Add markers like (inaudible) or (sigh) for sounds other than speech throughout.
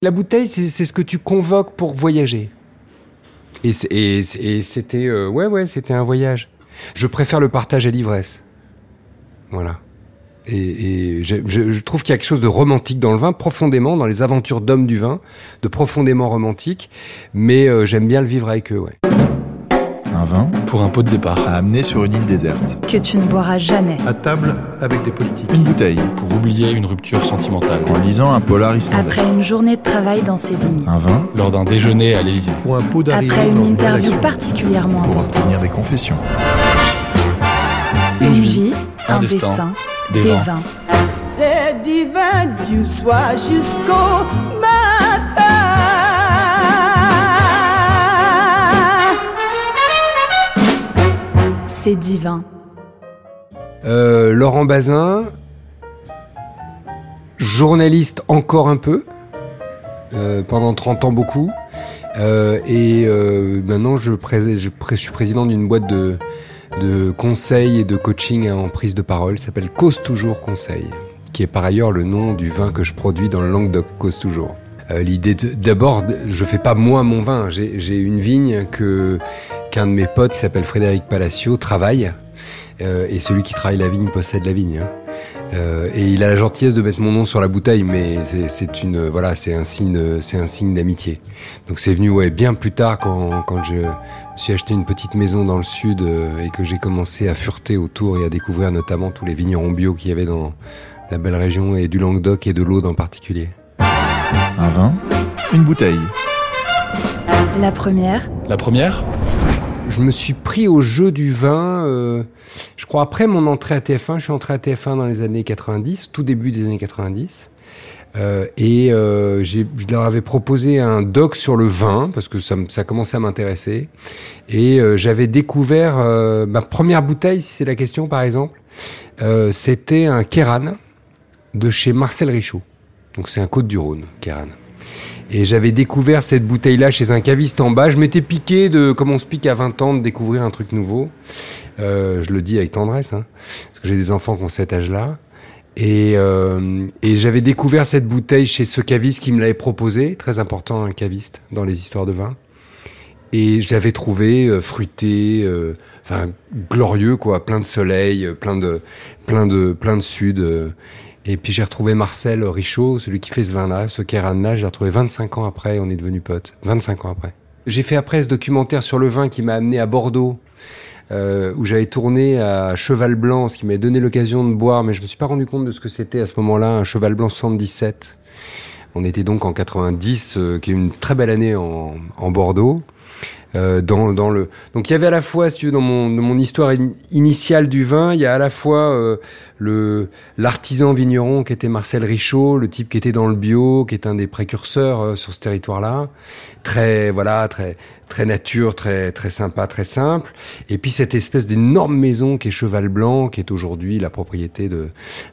La bouteille, c'est ce que tu convoques pour voyager. Et c'était, euh, ouais, ouais, c'était un voyage. Je préfère le partage à l'ivresse. Voilà. Et, et je, je- je trouve qu'il y a quelque chose de romantique dans le vin, profondément, dans les aventures d'hommes du vin, de profondément romantique. Mais euh, j'aime bien le vivre avec eux, ouais. Un vin Pour un pot de départ. à amener sur une île déserte. que tu ne boiras jamais. À table avec des politiques. Une bouteille Pour oublier une rupture sentimentale. en lisant un polar islandais. Après une journée de travail dans ces vignes. Un vin Lors d'un déjeuner à l'Élysée. Pour un pot d'arrivée Après une une interview particulièrement pour importante. obtenir des confessions. Une vie, un, un destin, destin, des des vins. vins. C'est divin du soir jusqu'au matin. Divin. Euh, Laurent Bazin, journaliste encore un peu, euh, pendant 30 ans beaucoup, Euh, et maintenant je, suis président d'une boîte de, de conseil et de coaching en prise de parole, s'appelle Cause Toujours Conseil, qui est par ailleurs le nom du vin que je produis dans le Languedoc, Cause Toujours. L'idée, d'abord, je fais pas moi mon vin, j'ai une vigne que qu'un de mes potes qui s'appelle Frédéric Palacio travaille. Euh, et celui qui travaille la vigne possède la vigne. hein. Euh, et il a la gentillesse de mettre mon nom sur la bouteille, mais c'est- une voilà, c'est un signe, c'est un signe d'amitié. Donc c'est venu ouais bien plus tard quand quand je me suis acheté une petite maison dans le sud euh, et que j'ai commencé à fureter autour et à découvrir notamment tous les vignerons bio qu'il y avait dans la belle région et du Languedoc et de l'Aude en particulier. Un vin, une bouteille. La première, La première? Je me suis pris au jeu du vin, euh, je crois après mon entrée à TF1, je suis entré à TF1 dans les années 90, tout début des années 90. Euh, et euh, je leur avais proposé un doc sur le vin, parce que ça, ça commençait à m'intéresser. Et j'avais découvert ma première bouteille, si c'est la question par exemple, c'était un Kéran de chez Marcel Richaud. Donc c'est un Côte-du-Rhône, Kéran. Et j'avais découvert cette bouteille-là chez un caviste en bas. Je m'étais piqué de, comme on se pique à 20 ans, de découvrir un truc nouveau. Euh, je le dis avec tendresse, hein, parce que j'ai des enfants qui ont cet âge-là. Et, euh, et j'avais découvert cette bouteille chez ce caviste qui me l'avait proposé, très important un caviste dans les histoires de vin. Et je l'avais trouvé euh, fruité, euh, enfin glorieux quoi, plein de soleil, euh, plein de, plein de, plein de sud. Et puis j'ai retrouvé Marcel Richaud, celui qui fait ce vin-là, ce Kéran-là, j'ai retrouvé 25 ans après, on est devenus potes. 25 ans après. J'ai fait après ce documentaire sur le vin qui m'a amené à Bordeaux, euh, où j'avais tourné à Cheval Blanc, ce qui m'a donné l'occasion de boire, mais je me suis pas rendu compte de ce que c'était à ce moment-là, un Cheval Blanc 77. On était donc en 90, euh, qui est une très belle année en, en Bordeaux. Euh, dans, dans le donc il y avait à la fois si tu veux dans mon dans mon histoire in- initiale du vin il y a à la fois euh, le l'artisan vigneron qui était Marcel Richaud le type qui était dans le bio qui est un des précurseurs euh, sur ce territoire là très voilà très très nature très très sympa très simple et puis cette espèce d'énorme maison qui est Cheval Blanc qui est aujourd'hui la propriété de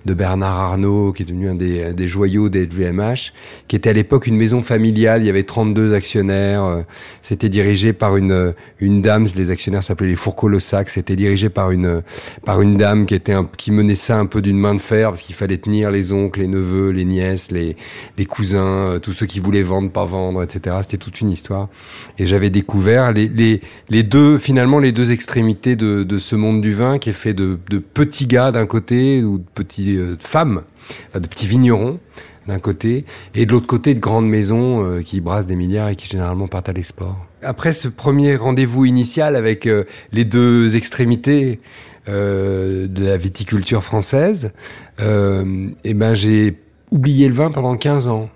de Bernard Arnault qui est devenu un des des joyaux des LVMH qui était à l'époque une maison familiale il y avait 32 actionnaires euh, c'était dirigé par une une dame, les actionnaires s'appelaient les Fourcault-Le-Sac. C'était dirigé par une par une dame qui était un, qui menait ça un peu d'une main de fer parce qu'il fallait tenir les oncles, les neveux, les nièces, les les cousins, euh, tous ceux qui voulaient vendre, pas vendre, etc. C'était toute une histoire. Et j'avais découvert les les les deux finalement les deux extrémités de de ce monde du vin qui est fait de de petits gars d'un côté ou de petits euh, femmes, enfin, de petits vignerons d'un côté, et de l'autre côté de grandes maisons euh, qui brassent des milliards et qui généralement partent à l'export. Après ce premier rendez-vous initial avec euh, les deux extrémités euh, de la viticulture française, euh, eh ben j'ai oublié le vin pendant 15 ans.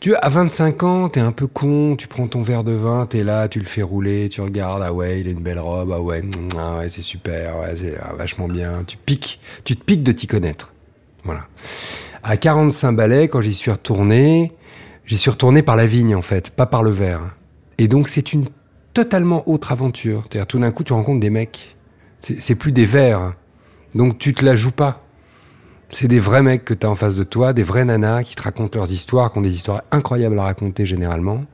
Tu à 25 ans, t'es un peu con, tu prends ton verre de vin, t'es là, tu le fais rouler, tu regardes, ah ouais, il a une belle robe, ah ouais, mm, ah ouais, c'est super, ouais, c'est ah, vachement bien. Tu piques, tu te piques de t'y connaître. Voilà. À 45 balais, quand j'y suis retourné, j'y suis retourné par la vigne en fait, pas par le verre. Et donc c'est une totalement autre aventure. C'est-à-dire tout d'un coup tu rencontres des mecs. C'est plus des verres. Donc tu te la joues pas. C'est des vrais mecs que tu as en face de toi, des vrais nanas qui te racontent leurs histoires, qui ont des histoires incroyables à raconter généralement.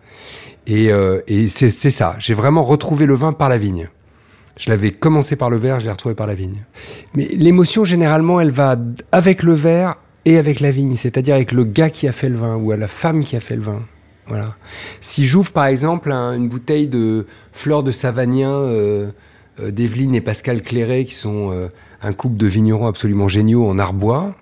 Et, euh, et c'est ça. J'ai vraiment retrouvé le vin par la vigne. Je l'avais commencé par le verre, je l'ai retrouvé par la vigne. Mais l'émotion, généralement, elle va avec le verre et avec la vigne, c'est-à-dire avec le gars qui a fait le vin ou à la femme qui a fait le vin. Voilà. Si j'ouvre par exemple un- une bouteille de fleurs de Savagnin euh, d'Evelyne et Pascal Clairet, qui sont euh, un couple de vignerons absolument géniaux en Arbois,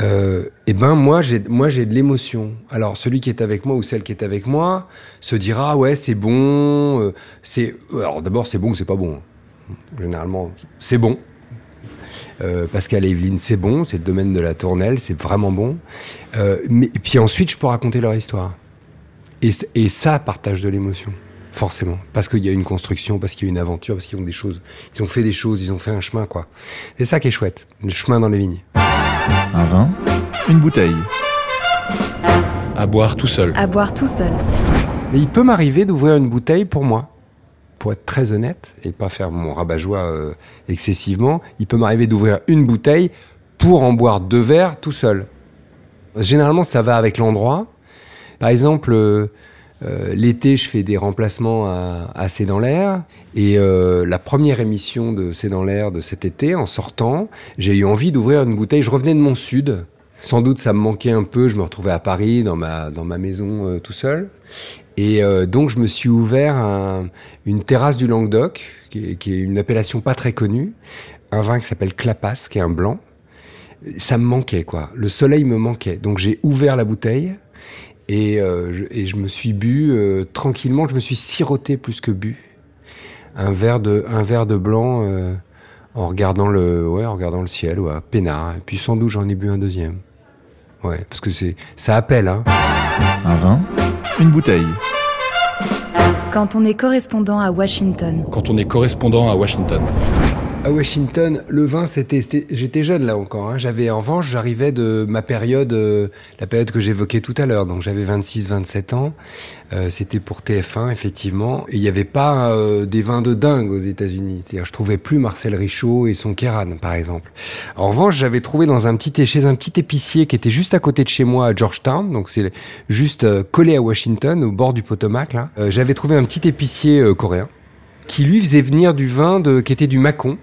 euh, eh ben moi j'ai moi j'ai de l'émotion. Alors celui qui est avec moi ou celle qui est avec moi se dira ouais c'est bon, euh, c'est alors d'abord c'est bon ou c'est pas bon. Généralement c'est bon. Euh, Pascal et Evelyne, c'est bon, c'est le domaine de la tournelle, c'est vraiment bon. Euh, mais et puis ensuite, je peux raconter leur histoire. Et ça partage de l'émotion, forcément, parce qu'il y a une construction, parce qu'il y a une aventure, parce qu'ils ont des choses, ils ont fait des choses, ils ont fait un chemin, quoi. C'est ça qui est chouette, le chemin dans les vignes. Un vin, une bouteille. À boire tout seul. À boire tout seul. Mais il peut m'arriver d'ouvrir une bouteille pour moi. Pour être très honnête et pas faire mon rabat-joie euh, excessivement, il peut m'arriver d'ouvrir une bouteille pour en boire deux verres tout seul. Généralement, ça va avec l'endroit. Par exemple, euh, euh, l'été, je fais des remplacements à, C'est dans l'air. Et euh, la première émission de C'est dans l'air de cet été, en sortant, j'ai eu envie d'ouvrir une bouteille. Je revenais de mon sud. Sans doute, ça me manquait un peu. Je me retrouvais à Paris, dans ma, dans ma maison, euh, tout seul. Et donc, je me suis ouvert un- une terrasse du Languedoc, qui est, qui est une appellation pas très connue. Un vin qui s'appelle Clapas, qui est un blanc. Ça me manquait, quoi. Le soleil me manquait. Donc, j'ai ouvert la bouteille. Et, euh, je, et je me suis bu euh, tranquillement, je me suis siroté plus que bu. Un verre de, un verre de blanc euh, en regardant le, ouais, en regardant le ciel, ouais, peinard. Et puis sans doute j'en ai bu un deuxième. Ouais, parce que c'est, ça appelle, hein. Un vin, une bouteille. Quand on est correspondant à Washington. Quand on est correspondant à Washington. À Washington, le vin, c'était, j'étais jeune là encore. Hein. J'avais, en revanche, j'arrivais de ma période, euh, la période que j'évoquais tout à l'heure. Donc j'avais 26-27 ans. Euh, c'était pour TF1 effectivement. Et il n'y avait pas euh, des vins de dingue aux États-Unis. C'est-à-dire, je trouvais plus Marcel Richaud et son Kéran, par exemple. En revanche, j'avais trouvé dans un petit chez un petit épicier qui était juste à côté de chez moi à Georgetown. Donc c'est juste euh, collé à Washington, au bord du Potomac là. Euh, j'avais trouvé un petit épicier euh, coréen qui lui faisait venir du vin de, qui était du Macon.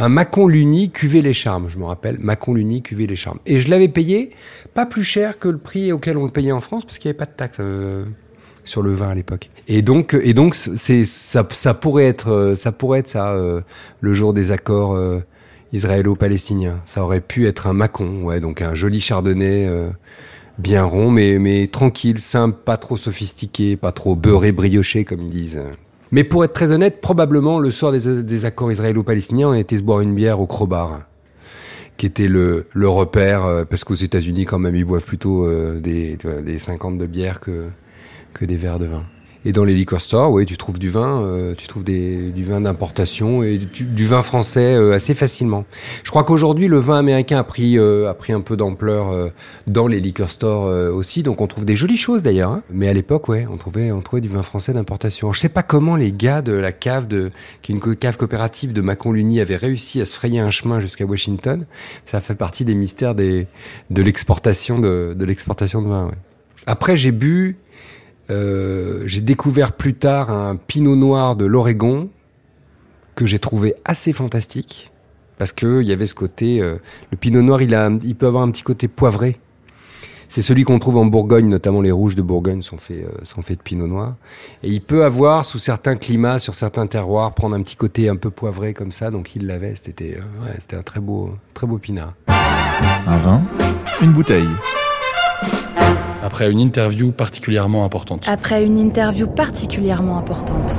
Un Macon Luni cuvée les charmes, je me rappelle. Macon Luni cuvée les charmes. Et je l'avais payé pas plus cher que le prix auquel on le payait en France parce qu'il n'y avait pas de taxe euh, sur le vin à l'époque. Et donc, et donc, c'est ça, ça pourrait être, euh, ça pourrait être ça euh, le jour des accords euh, israélo-palestiniens. Ça aurait pu être un Macon, ouais, donc un joli chardonnay. bien rond, mais, mais tranquille, simple, pas trop sophistiqué, pas trop beurré, brioché, comme ils disent. Mais pour être très honnête, probablement, le soir des, accords israélo-palestiniens, on était se boire une bière au Crobar, qui était le, le repère, euh, parce qu'aux États-Unis, quand même, ils boivent plutôt euh, des, des 50 de bière que des verres de vin. Et dans les liquor stores, oui, tu trouves du vin, euh, tu trouves des, du vin d'importation et du, du vin français euh, assez facilement. Je crois qu'aujourd'hui, le vin américain a pris, euh, a pris un peu d'ampleur euh, dans les liquor stores euh, aussi, donc on trouve des jolies choses d'ailleurs. hein. Mais à l'époque, ouais, on trouvait, on trouvait du vin français d'importation. Je sais pas comment les gars de la cave de, qui est une cave coopérative de Macon-Luni avaient réussi à se frayer un chemin jusqu'à Washington. Ça fait partie des mystères des, de l'exportation de, de l'exportation de vin. ouais. Après, j'ai bu, euh, j'ai découvert plus tard un Pinot Noir de l'Oregon que j'ai trouvé assez fantastique parce que il y avait ce côté, euh, le Pinot Noir, il a, il peut avoir un petit côté poivré. C'est celui qu'on trouve en Bourgogne, notamment les rouges de Bourgogne sont faits, euh, sont faits de Pinot Noir. Et il peut avoir, sous certains climats, sur certains terroirs, prendre un petit côté un peu poivré comme ça. Donc il l'avait. C'était, c'était un très beau, très beau. Un vin, une bouteille. Après une interview particulièrement importante. Après une interview particulièrement importante.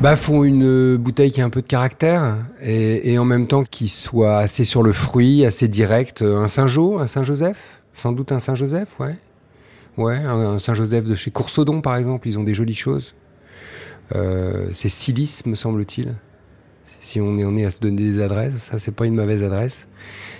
Bah, faut une euh, bouteille qui a un peu de caractère et, et en même temps qui soit assez sur le fruit, assez direct. Euh, Un Saint-Jo, un Saint-Joseph, sans doute un Saint-Joseph, ouais. Ouais, un, un Saint-Joseph de chez Coursaudon, par exemple, ils ont des jolies choses. Euh, c'est Silice, me semble-t-il. Si on est, on est à se donner des adresses, ça c'est pas une mauvaise adresse.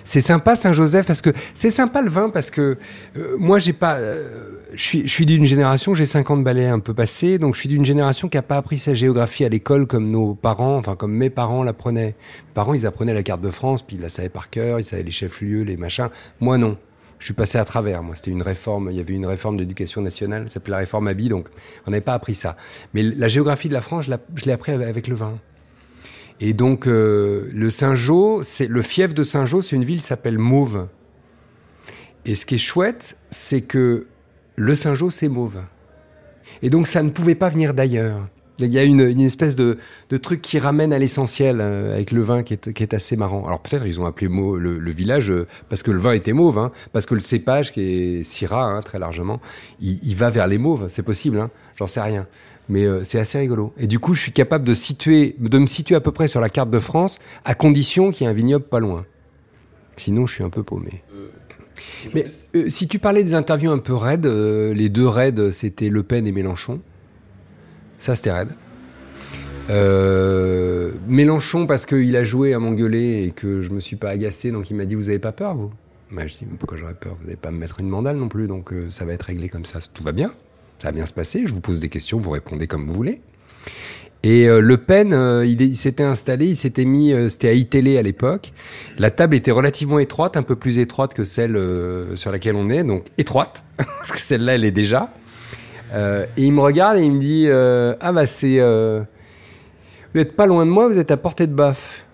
C'est sympa Saint-Joseph parce que c'est sympa le vin parce que euh, moi j'ai pas. euh, je suis, d'une génération, j'ai 50 balais un peu passé, donc je suis d'une génération qui n'a pas appris sa géographie à l'école comme nos parents, enfin comme mes parents l'apprenaient. Mes parents, ils apprenaient la carte de France, puis ils la savaient par cœur, ils savaient les chefs-lieux, les machins. Moi, non. Je suis passé à travers. Moi, c'était une réforme. Il y avait une réforme de l'éducation nationale, ça s'appelait la réforme Abi, donc on n'avait pas appris ça. Mais la géographie de la France, je l'ai appris avec le vin. Et donc, euh, le Saint-Jean, c'est le fief de Saint-Jean, c'est une ville qui s'appelle Mauve. Et ce qui est chouette, c'est que le Saint-Jean, c'est Mauve. Et donc, ça ne pouvait pas venir d'ailleurs. Il y a une, espèce de, truc qui ramène à l'essentiel euh, avec le vin qui est, assez marrant. Alors peut-être ils ont appelé le, village euh, parce que le vin était mauve, hein, parce que le cépage qui est Syrah hein, très largement, il, il, va vers les mauves, c'est possible, hein, j'en sais rien. Mais euh, c'est assez rigolo. Et du coup, je suis capable de, situer, de me situer à peu près sur la carte de France, à condition qu'il y ait un vignoble pas loin. Sinon, je suis un peu paumé. Mais euh, si tu parlais des interviews un peu raides, euh, les deux raids, c'était Le Pen et Mélenchon. Ça, c'était raide. Euh, Mélenchon, parce qu'il a joué à m'engueuler et que je me suis pas agacé, donc il m'a dit Vous avez pas peur, vous? Bah, Je dis Pourquoi j'aurais peur? Vous n'allez pas me mettre une mandale non plus, donc euh, ça va être réglé comme ça. Tout va bien, ça va bien se passer. Je vous pose des questions, vous répondez comme vous voulez. Et euh, Le Pen, euh, il, s'était installé, il s'était mis, euh, c'était à iTélé à l'époque. La table était relativement étroite, un peu plus étroite que celle sur laquelle on est, donc étroite, (laughs) parce que celle-là, elle est déjà. Et il me regarde et il me dit Ah, bah, c'est. vous n'êtes pas loin de moi, vous êtes à portée de baffe.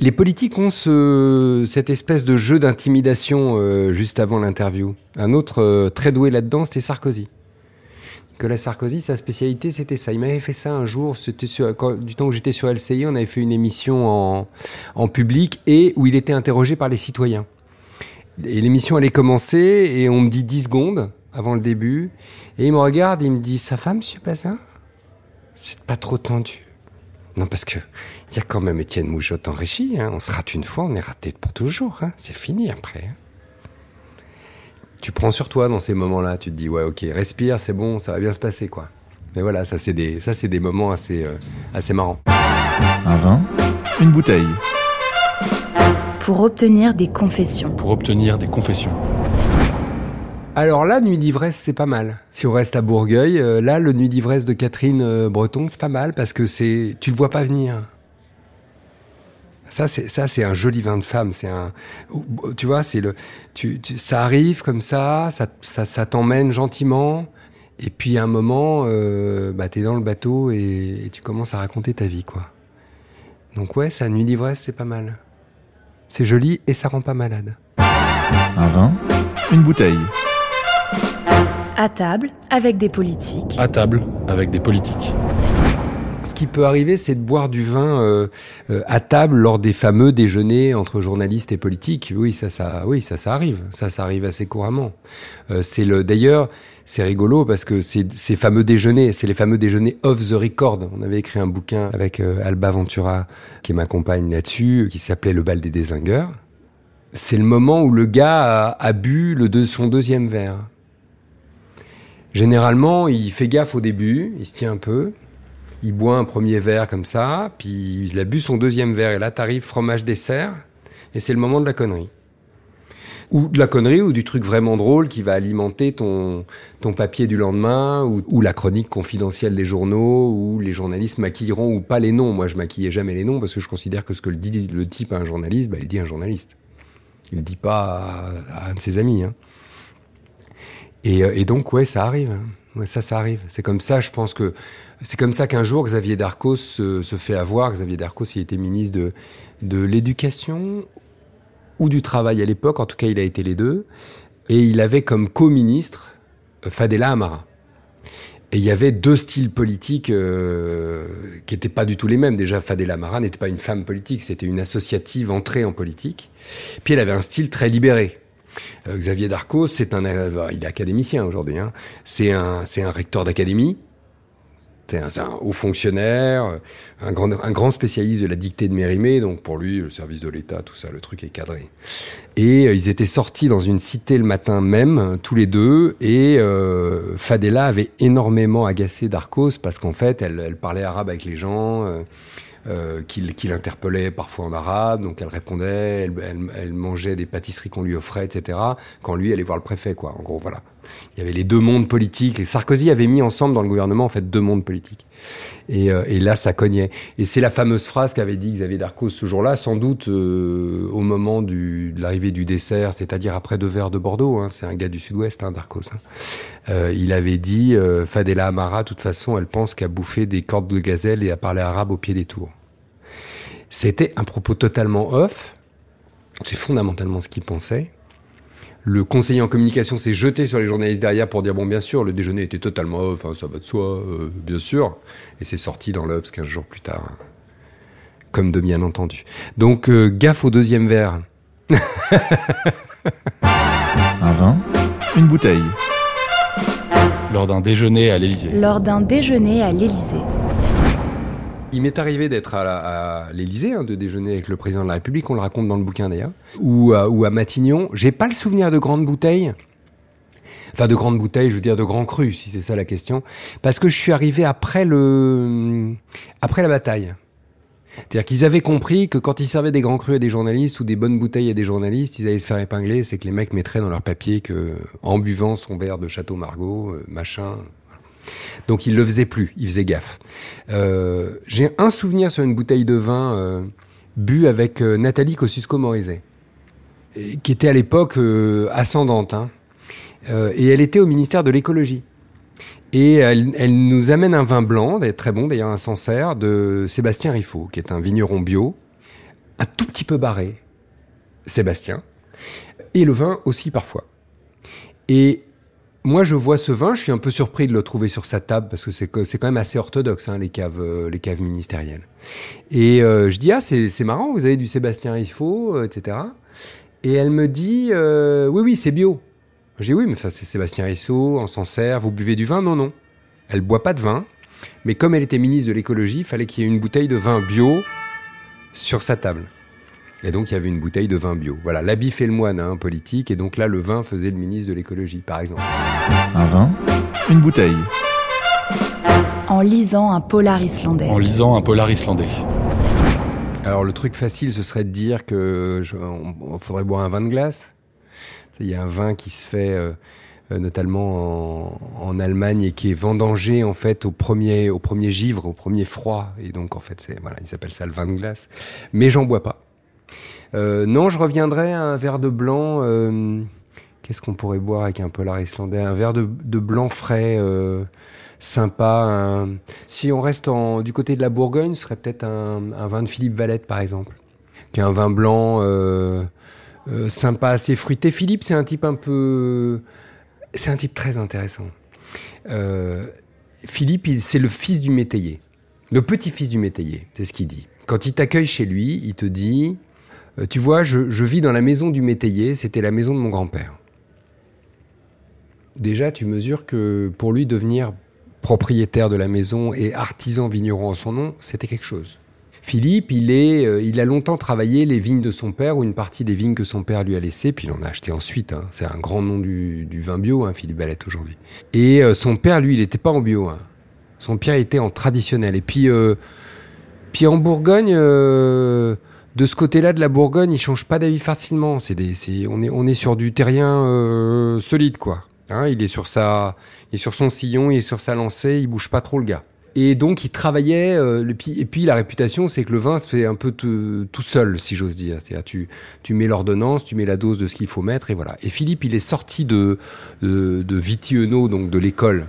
Les politiques ont ce, cette espèce de jeu d'intimidation juste avant l'interview. Un autre très doué là-dedans, c'était Sarkozy. Nicolas Sarkozy, sa spécialité, c'était ça. Il m'avait fait ça un jour, c'était du temps où j'étais sur LCI, on avait fait une émission en, en public et où il était interrogé par les citoyens. Et l'émission allait commencer et on me dit 10 secondes avant le début. Et il me regarde et il me dit Ça va, monsieur Bazin? C'est pas trop tendu. Non, parce que il y a quand même Étienne Moujotte en régie. Hein. On se rate une fois, on est raté pour toujours. Hein. C'est fini après. Hein. Tu prends sur toi dans ces moments-là. Tu te dis Ouais, ok, respire, c'est bon, ça va bien se passer, quoi. Mais voilà, ça, c'est des, ça, c'est des moments assez, euh, assez marrants. Un vin, une bouteille. Pour obtenir des confessions. Pour obtenir des confessions. Alors là, Nuit d'ivresse, c'est pas mal. Si on reste à Bourgueil, euh, là, le Nuit d'ivresse de Catherine euh, Breton, c'est pas mal parce que c'est, tu le vois pas venir. Ça, c'est ça, c'est un joli vin de femme. C'est un, tu vois, c'est le, tu, tu, ça arrive comme ça, ça, ça, ça t'emmène gentiment, et puis à un moment, euh, bah, t'es dans le bateau et, et tu commences à raconter ta vie, quoi. Donc ouais, ça, Nuit d'ivresse, c'est pas mal. C'est joli et ça rend pas malade. Un vin, une bouteille. À table avec des politiques. À table avec des politiques. Ce qui peut arriver, c'est de boire du vin euh, euh, à table lors des fameux déjeuners entre journalistes et politiques. Oui, ça, ça, oui, ça, ça arrive. Ça, ça arrive assez couramment. Euh, c'est le, d'ailleurs, c'est rigolo parce que c'est ces fameux déjeuners, c'est les fameux déjeuners off the record. On avait écrit un bouquin avec euh, Alba Ventura qui m'accompagne là-dessus, qui s'appelait Le bal des désingueurs. C'est le moment où le gars a, a bu le deux, son deuxième verre. Généralement, il fait gaffe au début, il se tient un peu, il boit un premier verre comme ça, puis il a bu son deuxième verre, et là t'arrives fromage dessert, et c'est le moment de la connerie. Ou de la connerie, ou du truc vraiment drôle qui va alimenter ton, ton papier du lendemain, ou, ou la chronique confidentielle des journaux, où les journalistes maquilleront ou pas les noms. Moi, je maquillais jamais les noms, parce que je considère que ce que le dit le type à un journaliste, bah, il dit un journaliste. Il dit pas à, un de ses amis. Hein. Et, et, donc, ouais, ça arrive. Hein. Ça, ça arrive. C'est comme ça, je pense que c'est comme ça qu'un jour Xavier Darcos se, se, fait avoir. Xavier Darcos, il était ministre de, de l'éducation ou du travail à l'époque. En tout cas, il a été les deux. Et il avait comme co-ministre Fadela Amara. Et il y avait deux styles politiques euh, qui n'étaient pas du tout les mêmes. Déjà, Fadela Amara n'était pas une femme politique, c'était une associative entrée en politique. Puis elle avait un style très libéré. Euh, Xavier Darcos, c'est un, euh, il est académicien aujourd'hui. Hein. C'est un, c'est un recteur d'académie. C'est un, haut fonctionnaire, un grand, un grand spécialiste de la dictée de Mérimée. Donc pour lui, le service de l'État, tout ça, le truc est cadré. Et euh, ils étaient sortis dans une cité le matin même, tous les deux. Et euh, Fadela avait énormément agacé Darcos parce qu'en fait, elle, parlait arabe avec les gens. Euh, euh, qu'il qu interpellait parfois en arabe, donc elle répondait, elle, elle, elle mangeait des pâtisseries qu'on lui offrait, etc. Quand lui allait voir le préfet, quoi. En gros, voilà. Il y avait les deux mondes politiques. Et Sarkozy avait mis ensemble dans le gouvernement en fait deux mondes politiques. Et, euh, là, ça cognait. Et c'est la fameuse phrase qu'avait dit Xavier Darcos ce jour-là, sans doute euh, au moment de l'arrivée du dessert, c'est-à-dire après deux verres de Bordeaux. Hein, c'est un gars du Sud-Ouest, hein, Darcos. Hein. Euh, il avait dit Fadela Amara, de toute façon, elle pense qu'à bouffer des cordes de gazelle et à parler arabe au pied des tours. C'était un propos totalement off. C'est fondamentalement ce qu'il pensait. Le conseiller en communication s'est jeté sur les journalistes derrière pour dire bon bien sûr le déjeuner était totalement off, hein, ça va de soi, euh, bien sûr. Et c'est sorti dans l'Obs 15 jours plus tard. Comme de bien entendu. Donc euh, gaffe au deuxième verre. (laughs) Un vin, une bouteille. Lors d'un déjeuner à l'Élysée. Lors d'un déjeuner à l'Élysée. Il m'est arrivé d'être à, l'Élysée, hein, de déjeuner avec le président de la République, on le raconte dans le bouquin d'ailleurs, ou, à- ou à Matignon. J'ai pas le souvenir de grandes bouteilles. Enfin, de grandes bouteilles, je veux dire de grands crus, si c'est ça la question. Parce que je suis arrivé après le, après la bataille. C'est-à-dire qu'ils avaient compris que quand ils servaient des grands crus à des journalistes ou des bonnes bouteilles à des journalistes, ils allaient se faire épingler. C'est que les mecs mettraient dans leur papier que, en buvant son verre de Château Margaux, euh, machin. Donc ils le faisaient plus, ils faisaient gaffe. Euh, J'ai un souvenir sur une bouteille de vin euh, bu avec euh, Nathalie Kosciusko-Morizet, et qui était à l'époque euh, ascendante, hein. Et elle était au ministère de l'écologie. Et elle, nous amène un vin blanc, très bon d'ailleurs, un Sancerre, de Sébastien Riffaut, qui est un vigneron bio, un tout petit peu barré, Sébastien, et le vin aussi parfois. Et moi, je vois ce vin, je suis un peu surpris de le trouver sur sa table parce que c'est quand même assez orthodoxe, hein, les caves, euh, les caves ministérielles. Et euh, je dis ah c'est marrant, vous avez du Sébastien Riffaut, euh, etc. Et elle me dit oui oui c'est bio. Dis oui mais enfin, c'est Sébastien Riffaut en Sancerre, vous buvez du vin Non non. Elle boit pas de vin, mais comme elle était ministre de l'écologie, il fallait qu'il y ait une bouteille de vin bio sur sa table. Et donc il y avait une bouteille de vin bio. Voilà, l'habit fait le moine, hein, politique, et donc là le vin faisait le ministre de l'écologie, par exemple. Un vin, une bouteille. En lisant un polar islandais. En lisant un polar islandais. Alors le truc facile, ce serait de dire que je- on, on faudrait boire un vin de glace. Il y a un vin qui se fait euh, euh, notamment en, en Allemagne et qui est vendangé en fait au premier au premier givre, au premier froid. Et donc en fait, c'est voilà, ils appellent ça le vin de glace. Mais j'en bois pas. Euh, non, je reviendrai à un verre de blanc. euh, Qu'est-ce qu'on pourrait boire avec un polar islandais? Un verre de, blanc frais, euh, sympa. Si on reste du côté de la Bourgogne, ce serait peut-être un, vin de Philippe Valette, par exemple, qui est un vin blanc sympa, assez fruité. Philippe, c'est un type un peu, c'est un type très intéressant. Philippe, il- c'est le fils du métayer, le petit-fils du métayer, c'est ce qu'il dit. Quand il t'accueille chez lui, il te dit, euh, tu vois, je, vis dans la maison du métayer, c'était la maison de mon grand-père. Déjà, tu mesures que pour lui devenir propriétaire de la maison et artisan vigneron en son nom, c'était quelque chose. Philippe, il, est, euh, il a longtemps travaillé les vignes de son père ou une partie des vignes que son père lui a laissées, puis il en a acheté ensuite. hein. C'est un grand nom du, vin bio, hein, Philippe Valette aujourd'hui. Et euh, son père, lui, il n'était pas en bio. hein. Son père était en traditionnel. Et puis, puis en Bourgogne, de ce côté-là de la Bourgogne, il change pas d'avis facilement. C'est des, c'est, on est, on est sur du terrien euh, solide, quoi. Hein, il est sur sa, il est sur son sillon, il est sur sa lancée, il bouge pas trop le gars. Et donc il travaillait. euh, et puis la réputation, c'est que le vin se fait un peu tout seul, si j'ose dire. C'est-à-dire tu, tu mets l'ordonnance, tu mets la dose de ce qu'il faut mettre, et voilà. Et Philippe, il est sorti de, de, de donc de l'école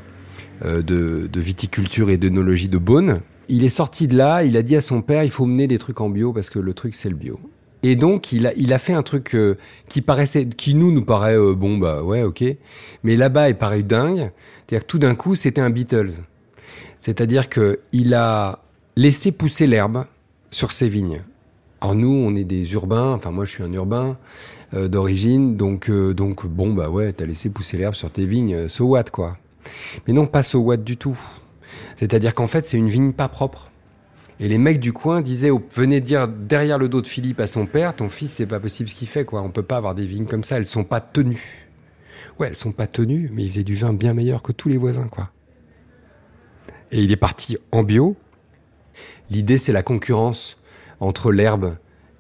euh, de, de viticulture et d'œnologie de Beaune. Il est sorti de là, il a dit à son père, il faut mener des trucs en bio parce que le truc c'est le bio. Et donc il a, fait un truc euh, qui paraissait, nous nous paraît euh, bon bah ouais ok, mais là-bas il paraît dingue. C'est-à-dire que tout d'un coup c'était un Beatles. C'est-à-dire que il a laissé pousser l'herbe sur ses vignes. Alors nous on est des urbains, enfin moi je suis un urbain euh, d'origine, donc donc bon bah ouais t'as laissé pousser l'herbe sur tes vignes, so what quoi. Mais non pas so what du tout. C'est-à-dire qu'en fait, c'est une vigne pas propre. Et les mecs du coin disaient, au- venaient dire derrière le dos de Philippe à son père, ton fils, c'est pas possible ce qu'il fait, quoi. On peut pas avoir des vignes comme ça, elles sont pas tenues. Ouais, elles sont pas tenues, mais il faisait du vin bien meilleur que tous les voisins, quoi. Et il est parti en bio. L'idée, c'est la concurrence entre l'herbe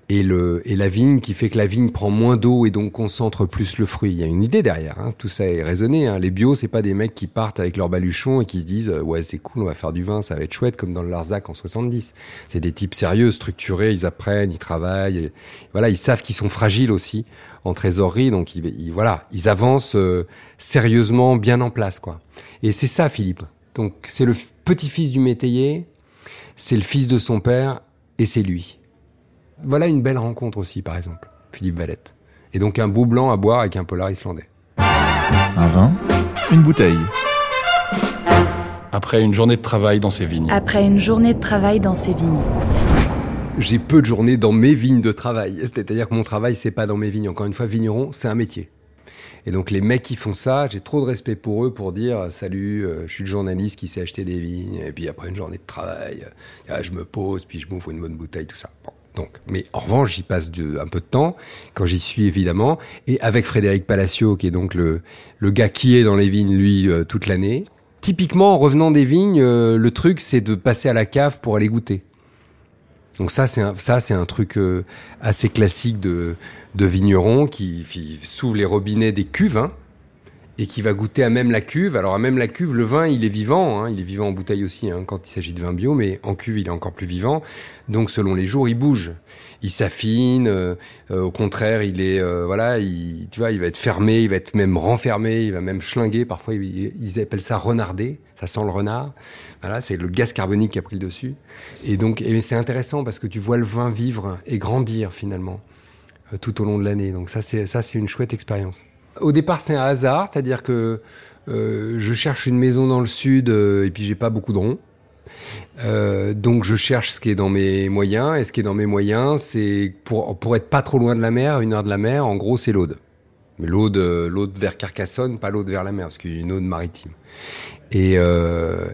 et, le, et la vigne qui fait que la vigne prend moins d'eau et donc concentre plus le fruit. Il y a une idée derrière, hein. tout ça est raisonné. Hein. Les bio, c'est pas des mecs qui partent avec leur baluchon et qui se disent euh, ouais c'est cool, on va faire du vin, ça va être chouette comme dans le Larzac en 70. C'est des types sérieux, structurés, ils apprennent, ils travaillent, voilà, ils savent qu'ils sont fragiles aussi en trésorerie, donc ils, voilà, ils avancent euh, sérieusement, bien en place quoi. Et c'est ça Philippe. Donc c'est le petit-fils du métayer, c'est le fils de son père et c'est lui. Voilà une belle rencontre aussi, par exemple, Philippe Valette. Et donc un beau blanc à boire avec un polar islandais. Un vin, une bouteille. Après une journée de travail dans ses vignes. Après une journée de travail dans ses vignes. J'ai peu de journées dans mes vignes de travail. (laughs) C'est-à-dire que mon travail, c'est pas dans mes vignes. Encore une fois, vigneron, c'est un métier. Et donc les mecs qui font ça, j'ai trop de respect pour eux pour dire salut, euh, je suis le journaliste qui s'est acheté des vignes. Et puis après une journée de travail, euh, je me pose, puis je m'ouvre une bonne bouteille, tout ça. Bon. Donc, mais en revanche, j'y passe un peu de temps quand j'y suis évidemment, et avec Frédéric Palacio, qui est donc le, le gars qui est dans les vignes lui euh, toute l'année. Typiquement, en revenant des vignes, euh, le truc c'est de passer à la cave pour aller goûter. Donc ça, c'est un, ça, c'est un truc euh, assez classique de, de vigneron qui, qui s'ouvre les robinets des cuves. Hein, et qui va goûter à même la cuve. Alors à même la cuve, le vin, il est vivant, hein, il est vivant en bouteille aussi hein, quand il s'agit de vin bio, mais en cuve, il est encore plus vivant. Donc selon les jours, il bouge, il s'affine. Euh, euh, au contraire, il est, euh, voilà, il, tu vois, il va être fermé, il va être même renfermé, il va même schlinguer. Parfois, ils, ils appellent ça renarder. Ça sent le renard. Voilà, c'est le gaz carbonique qui a pris le dessus. Et donc, et c'est intéressant parce que tu vois le vin vivre et grandir finalement tout au long de l'année. Donc ça, c'est ça, c'est une chouette expérience. Au départ, c'est un hasard, c'est-à-dire que euh, je cherche une maison dans le sud euh, et puis j'ai pas beaucoup de ronds. Euh, donc je cherche ce qui est dans mes moyens et ce qui est dans mes moyens, c'est pour pour être pas trop loin de la mer, une heure de la mer, en gros c'est l'Aude. Mais l'Aude, l'Aude vers Carcassonne, pas l'Aude vers la mer, parce qu'il y a une Aude maritime. Et,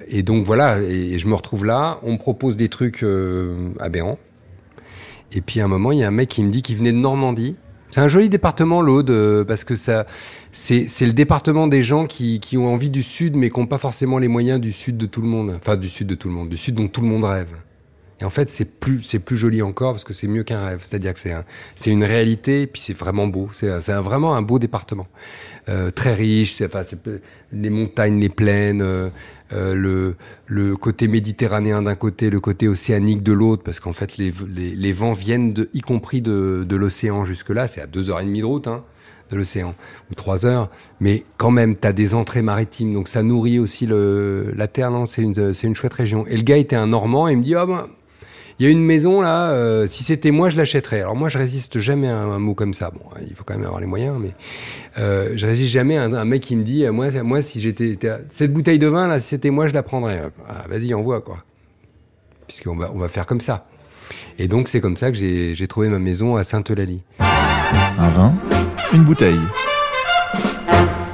et donc voilà, et, je me retrouve là. On me propose des trucs aberrants. Et puis à un moment, il y a un mec qui me dit qu'il venait de Normandie c'est un joli département, l'Aude, euh, parce que ça, c'est, le département des gens qui, ont envie du Sud, mais qui n'ont pas forcément les moyens du Sud de tout le monde. Enfin, du Sud de tout le monde, du Sud dont tout le monde rêve. Et en fait, c'est plus, joli encore parce que c'est mieux qu'un rêve. C'est-à-dire que c'est c'est une réalité, puis c'est vraiment beau. C'est, vraiment un beau département, euh, très riche. Enfin, les montagnes, les plaines, euh, euh, le, le côté méditerranéen d'un côté, le côté océanique de l'autre, parce qu'en fait, les, les, vents viennent, y compris de, de l'océan jusque-là. C'est à deux heures et demie de route. Hein de l'océan, ou trois heures, mais quand même, tu as des entrées maritimes, donc ça nourrit aussi le, la terre, c'est une, une chouette région. Et le gars était un Normand, il me dit, ah ben, il y a une maison là, euh, si c'était moi, je l'achèterais. Alors moi, je résiste jamais à un, mot comme ça. Bon, il faut quand même avoir les moyens, mais euh, je résiste jamais à un, mec qui me dit, moi, moi, si j'étais cette bouteille de vin là, si c'était moi, je la prendrais. Ah, Vas-y, envoie quoi, puisqu'on va on va faire comme ça. Et donc c'est comme ça que j'ai trouvé ma maison à Sainte-Eulalie. Un vin, une bouteille.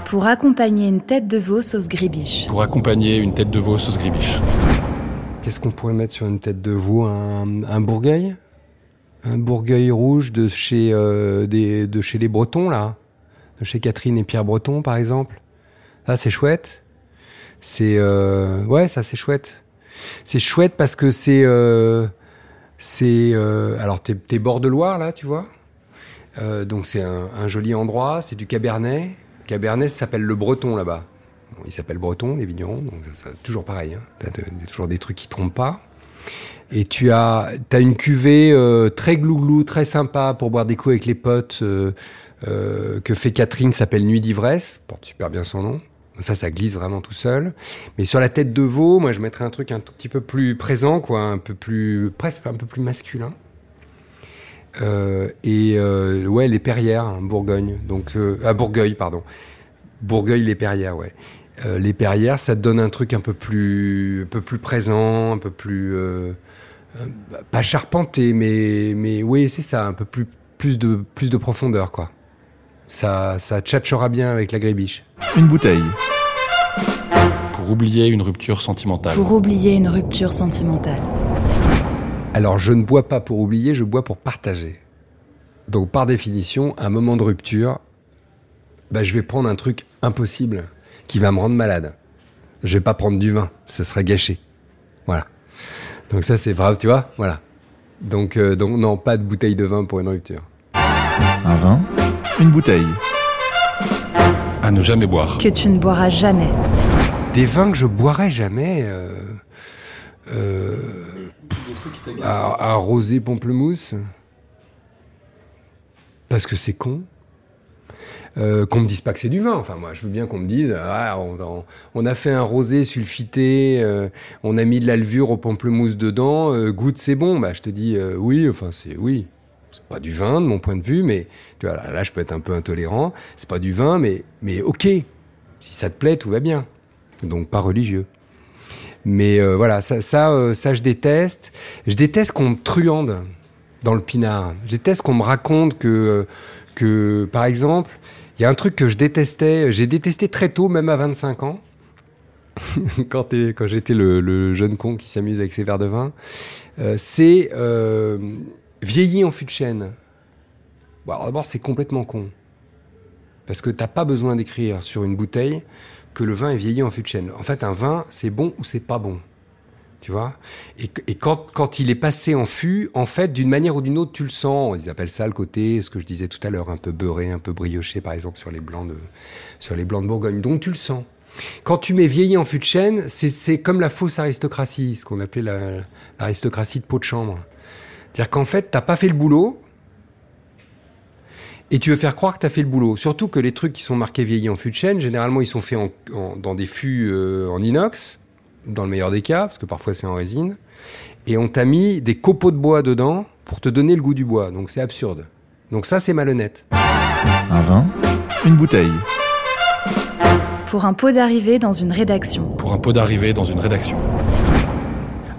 Pour accompagner une tête de veau sauce gribiche. Pour accompagner une tête de veau sauce gribiche. Qu'est-ce qu'on pourrait mettre sur une tête de veau un, bourgueil Un bourgueil rouge de chez, euh, de chez les Bretons, là De chez Catherine et Pierre Breton, par exemple Ça, c'est chouette. C'est... Euh, ouais, ça, c'est chouette. C'est chouette parce que c'est... Euh, alors, t'es, t'es bord de Loire, là, tu vois Donc, c'est un, un joli endroit. C'est du Cabernet. Cabernet, s'appelle le Breton, là-bas. Bon, il s'appelle Breton, les vignerons, donc c'est toujours pareil. Hein. T'as de, toujours des trucs qui trompent pas. Et tu as, as une cuvée euh, très glouglou, très sympa pour boire des coups avec les potes euh, euh, que fait Catherine, s'appelle Nuit d'ivresse, porte super bien son nom. Ça, ça glisse vraiment tout seul. Mais sur la tête de veau, moi, je mettrais un truc un tout petit peu plus présent, quoi, un peu plus, presque un peu plus masculin. Euh, et ouais, les Perrières, hein, Bourgogne, donc à Bourgueil, pardon. Bourgueil, les Perrières, ouais. Euh, les Perrières, ça te donne un truc un peu plus, un peu plus présent, un peu plus euh, euh, pas charpenté, mais mais oui, c'est ça, un peu plus plus de plus de profondeur, quoi. Ça ça tchatchera bien avec la grébiche. Une bouteille. Pour oublier une rupture sentimentale. Pour oublier une rupture sentimentale. Alors, je ne bois pas pour oublier, je bois pour partager. Donc, par définition, un moment de rupture, bah, je vais prendre un truc impossible qui va me rendre malade. Je vais pas prendre du vin, ça serait gâché. Voilà. Donc ça c'est grave, tu vois, voilà. Donc, euh, donc non, pas de bouteille de vin pour une rupture. Un vin, une bouteille. À ne jamais boire. Que tu ne boiras jamais. Des vins que je boirais jamais. Euh, euh, à, à rosé pamplemousse. Parce que c'est con. Euh, qu'on me dise pas que c'est du vin. Enfin, moi, je veux bien qu'on me dise, ah, on, a fait un rosé sulfité, euh, on a mis de la levure au pamplemousse dedans, euh, goûte, c'est bon. Bah, je te dis, euh, oui, enfin, c'est oui. C'est pas du vin de mon point de vue, mais tu vois, là, je peux être un peu intolérant. C'est pas du vin, mais, mais ok. Si ça te plaît, tout va bien. Donc, pas religieux. Mais voilà, ça, ça, ça, je déteste. Je déteste qu'on me truande dans le pinard. Je déteste qu'on me raconte que, par exemple, il y a un truc que je détestais, j'ai détesté très tôt, même à 25 ans, (laughs) quand, j'étais le, jeune con qui s'amuse avec ses verres de vin, euh, c'est euh, vieilli en fût de chêne. Alors d'abord, c'est complètement con. Parce que t'as pas besoin d'écrire sur une bouteille que le vin est vieilli en fût de chêne. En fait, un vin, c'est bon ou c'est pas bon. Tu vois Et, quand, quand il est passé en fût, en fait, d'une manière ou d'une autre, tu le sens. Ils appellent ça le côté, ce que je disais tout à l'heure, un peu beurré, un peu brioché, par exemple, sur les blancs de, sur les blancs de Bourgogne. Donc, tu le sens. Quand tu mets vieilli en fût de chêne, c'est- comme la fausse aristocratie, ce qu'on appelait la- l'aristocratie de peau de chambre. C'est-à-dire qu'en fait, t'as pas fait le boulot, et tu veux faire croire que tu as fait le boulot. Surtout que les trucs qui sont marqués vieillis en fût de chêne, généralement, ils sont faits dans des fûts euh, en inox, dans le meilleur des cas, parce que parfois c'est en résine. Et on t'a mis des copeaux de bois dedans pour te donner le goût du bois. Donc c'est absurde. Donc ça, c'est malhonnête. Un vin, une bouteille. Pour un pot d'arrivée dans une rédaction. Pour un pot d'arrivée dans une rédaction.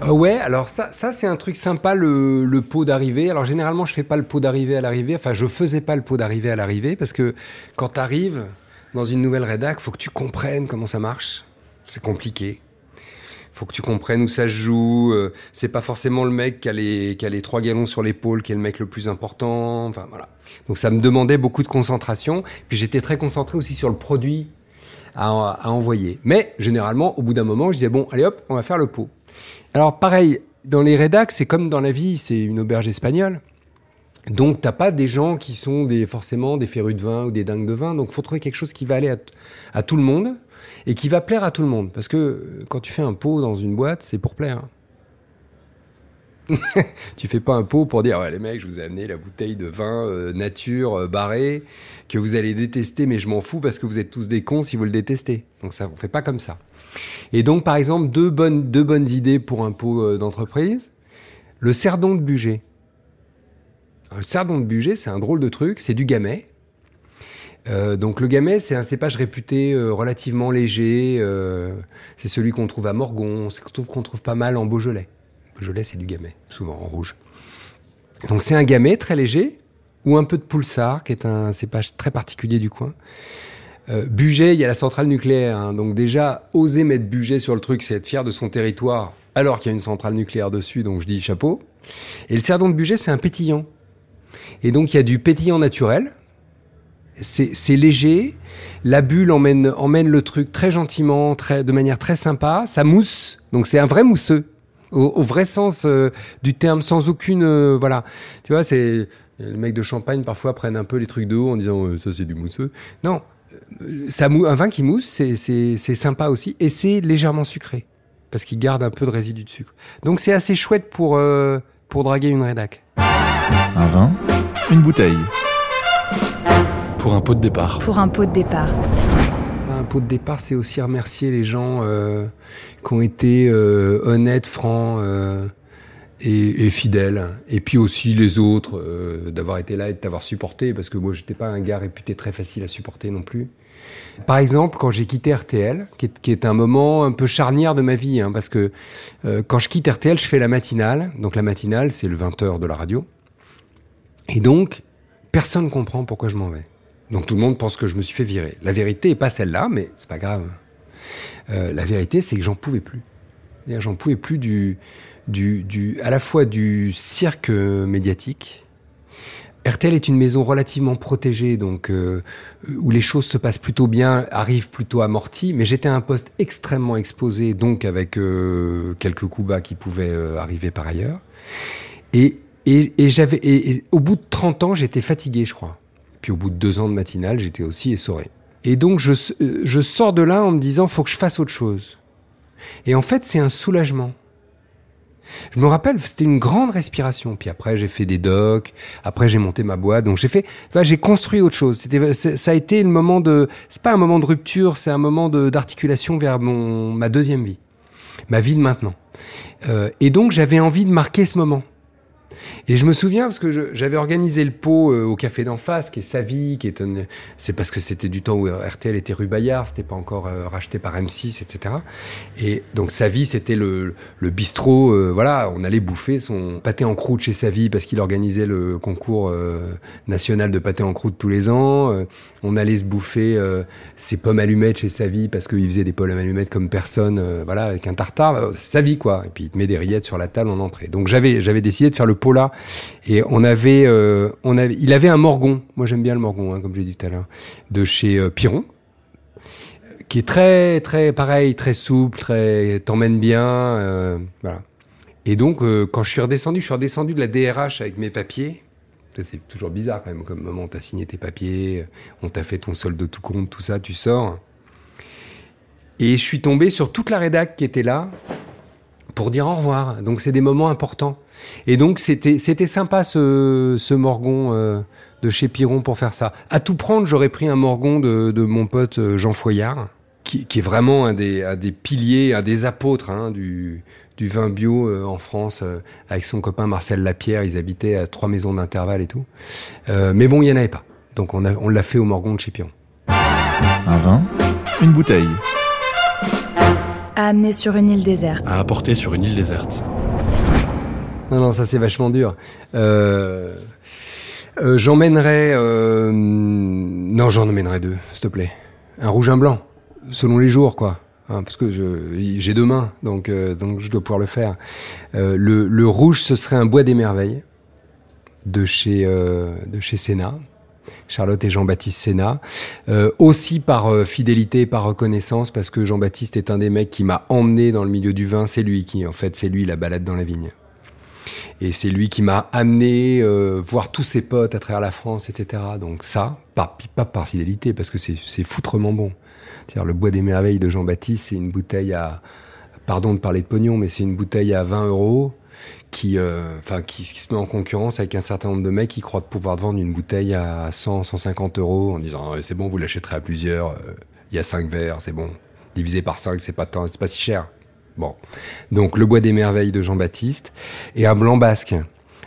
Ah ouais, alors ça, ça c'est un truc sympa, le, le pot d'arrivée. Alors généralement, je fais pas le pot d'arrivée à l'arrivée. Enfin, je faisais pas le pot d'arrivée à l'arrivée parce que quand tu arrives dans une nouvelle rédac, faut que tu comprennes comment ça marche. C'est compliqué. Faut que tu comprennes où ça se joue. euh, C'est pas forcément le mec qui a, les, trois galons sur l'épaule qui est le mec le plus important. Enfin voilà. Donc ça me demandait beaucoup de concentration. Puis j'étais très concentré aussi sur le produit à, envoyer. Mais généralement, au bout d'un moment, je disais bon, allez hop, on va faire le pot. Alors pareil, dans les rédacs, c'est comme dans la vie, c'est une auberge espagnole. Donc t'as pas des gens qui sont des forcément des férus de vin ou des dingues de vin. Donc faut trouver quelque chose qui va aller à tout le monde et qui va plaire à tout le monde. Parce que euh, quand tu fais un pot dans une boîte, c'est pour plaire. (laughs) tu fais pas un pot pour dire ouais les mecs, je vous ai amené la bouteille de vin euh, nature euh, barré que vous allez détester, mais je m'en fous parce que vous êtes tous des cons si vous le détestez. Donc ça, on fait pas comme ça. Et donc, par exemple, deux bonnes, deux bonnes idées pour un pot euh, d'entreprise. Le cerdon de. Alors, Le cerdon de Bugey, c'est un drôle de truc, c'est du gamay. Euh, donc le gamay, c'est un cépage réputé euh, relativement léger. euh, c'est celui qu'on trouve à Morgon, c'est qu'on trouve, qu'on trouve pas mal en Beaujolais. Beaujolais, c'est du gamay, souvent en rouge. Donc c'est un gamay très léger, ou un peu de poulsard, qui est un cépage très particulier du coin. Euh, Bugey, il y a la centrale nucléaire. hein. donc déjà, oser mettre Bugey sur le truc, c'est être fier de son territoire, alors qu'il y a une centrale nucléaire dessus, donc je dis chapeau. Et le cerdon de Bugey, c'est un pétillant. Et donc il y a du pétillant naturel. C'est léger. La bulle emmène, emmène le truc très gentiment, très, de manière très sympa. Ça mousse. Donc c'est un vrai mousseux. Au, vrai sens euh, du terme, sans aucune... euh, voilà. Tu vois, c'est... Les mecs de champagne, parfois, prennent un peu les trucs de haut en disant euh, ça, c'est du mousseux. Non, ça mou- un vin qui mousse, c'est- sympa aussi. Et c'est légèrement sucré. Parce qu'il garde un peu de résidu de sucre. Donc c'est assez chouette pour, pour draguer une rédac. Un vin, une bouteille. Pour un pot de départ. Pour un pot de départ. Un pot de départ, c'est aussi remercier les gens euh, qui ont été euh, honnêtes, francs euh, et, et fidèles. Et puis aussi les autres euh, d'avoir été là et de t'avoir supporté, parce que moi, j'étais pas un gars réputé très facile à supporter non plus. Par exemple, quand j'ai quitté RTL, qui est, qui est un moment un peu charnière de ma vie, hein, parce que euh, quand je quitte RTL, je fais la matinale. Donc la matinale, c'est le 20h de la radio. Et donc, personne comprend pourquoi je m'en vais. Donc tout le monde pense que je me suis fait virer. La vérité est pas celle-là, mais c'est pas grave. Euh, la vérité, c'est que j'en pouvais plus. J'en pouvais plus du, du, du, à la fois du cirque médiatique. RTL est une maison relativement protégée, donc euh, où les choses se passent plutôt bien, arrivent plutôt amorties. Mais j'étais à un poste extrêmement exposé, donc avec euh, quelques coups bas qui pouvaient euh, arriver par ailleurs. Et Et, et j'avais, et au bout de 30 ans, j'étais fatigué, je crois. Puis au bout de deux ans de matinale, j'étais aussi essoré. Et donc je, euh, je sors de là en me disant, faut que je fasse autre chose. Et en fait, c'est un soulagement. Je me rappelle, c'était une grande respiration. Puis après, j'ai fait des docs. Après, j'ai monté ma boîte. Donc j'ai fait, enfin, j'ai construit autre chose. C'était, ça a été le moment de, c'est pas un moment de rupture, c'est un moment d'articulation vers mon, ma deuxième vie, ma vie de maintenant. Euh, et donc j'avais envie de marquer ce moment. Et je me souviens parce que j'avais organisé le pot euh, au café d'en face, qui est Savi, qui est un- c'est parce que c'était du temps où RTL était rue Bayard, c'était pas encore euh, racheté par M6, etc. Et donc Savi, c'était le, le bistrot, euh, voilà, on allait bouffer son pâté en croûte chez Savi parce qu'il organisait le concours national de pâté en croûte tous les ans. On allait se bouffer ses pommes allumettes chez Savi parce qu'il faisait des pommes allumettes comme personne, voilà, avec un tartare, Savi quoi. Et puis il te met des rillettes sur la table en entrée. Donc j'avais j'avais décidé de faire le pot là et on avait euh, on avait il avait un morgon. Moi j'aime bien le morgon, hein, comme j'ai dit tout à l'heure, de chez euh, Piron qui est très très pareil, très souple, très t'emmène bien, euh. Et donc quand je suis redescendu, je suis redescendu de la DRH avec mes papiers. C'est toujours bizarre quand même, comme moment t'as signé tes papiers, on t'a fait ton solde de tout compte, tout ça, tu sors. Et je suis tombé sur toute la rédac qui était là pour dire au revoir. Donc c'est des moments importants. Et donc c'était c'était sympa ce, ce morgon euh, de chez Piron pour faire ça. À tout prendre, j'aurais pris un morgon de, de mon pote euh, Jean Foyard, qui, qui est vraiment un des, un des piliers, un des apôtres hein, du, du vin bio euh, en France, euh, avec son copain Marcel Lapierre. Ils habitaient à trois maisons d'intervalle et tout. Euh, mais bon, il y en avait pas. Donc on, a- on l'a fait au morgon de chez Piron. Un vin, une bouteille. À amener sur une île déserte. À apporter sur une île déserte. Non, non, ça c'est vachement dur. Euh, euh, j'emmènerais... euh, non, j'en emmènerais deux, s'il te plaît. Un rouge, un blanc, selon les jours, quoi. Hein, parce que je- j'ai deux mains, donc, euh, donc je dois pouvoir le faire. Euh, le, le rouge, ce serait un bois des merveilles de chez, euh, de chez Sénat. Charlotte et Jean-Baptiste Sénat. Euh, aussi par euh, fidélité, par reconnaissance, parce que Jean-Baptiste est un des mecs qui m'a emmené dans le milieu du vin. C'est lui qui, en fait, c'est lui la balade dans la vigne. Et c'est lui qui m'a amené euh, voir tous ses potes à travers la France, etc. Donc ça, pas, pas par fidélité, parce que c'est foutrement bon. C'est-à-dire le bois des merveilles de Jean-Baptiste, c'est une bouteille à, pardon de parler de pognon, mais c'est une bouteille à 20 euros qui, euh, qui, qui se met en concurrence avec un certain nombre de mecs qui croient pouvoir vendre une bouteille à 100, 150 euros en disant Ouais, c'est bon, vous l'achèterez à plusieurs, euh, il y a cinq verres, c'est bon. Divisé par 5, c'est pas tant, pas si cher. Bon. Donc le bois des merveilles de Jean-Baptiste et un blanc basque,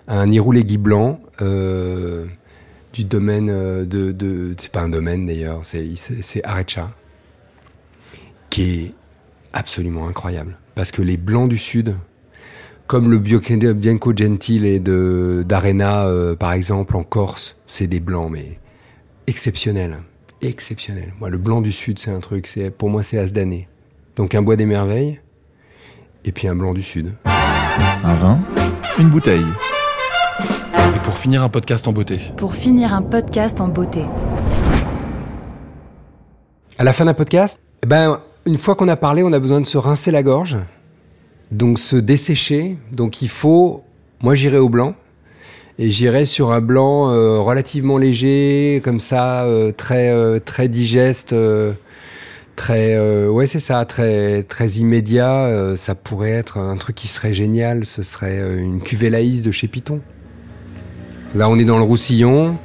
un Iroulégui blanc euh, du domaine de, de c'est pas un domaine d'ailleurs, c'est Arecha qui est absolument incroyable parce que les blancs du sud comme le Bianco Gentile de d'Arena euh, par exemple en Corse, c'est des blancs mais exceptionnels, exceptionnels. Moi le blanc du sud, c'est un truc, c'est pour moi c'est as d'année. Donc un bois des merveilles et puis un blanc du sud. Un vin, une bouteille. Et pour finir un podcast en beauté. Pour finir un podcast en beauté. À la fin d'un podcast, eh ben, une fois qu'on a parlé, on a besoin de se rincer la gorge, donc se dessécher. Donc il faut, moi j'irai au blanc, et j'irai sur un blanc euh, relativement léger, comme ça, euh, très euh, très digeste, très ouais c'est ça, très très immédiat. ça pourrait être un truc qui serait génial. Ce serait une cuvée laïs de chez Python. Là on est dans le Roussillon.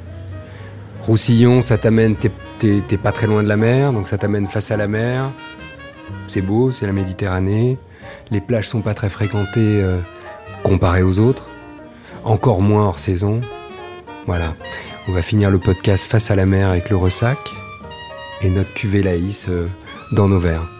Roussillon, ça t'amène, t'es pas très loin de la mer, donc ça t'amène face à la mer. C'est beau, c'est la Méditerranée. Les plages sont pas très fréquentées euh, comparées aux autres. Encore moins hors saison. Voilà. On va finir le podcast face à la mer avec le ressac et notre cuvée laïs euh, dans nos verres.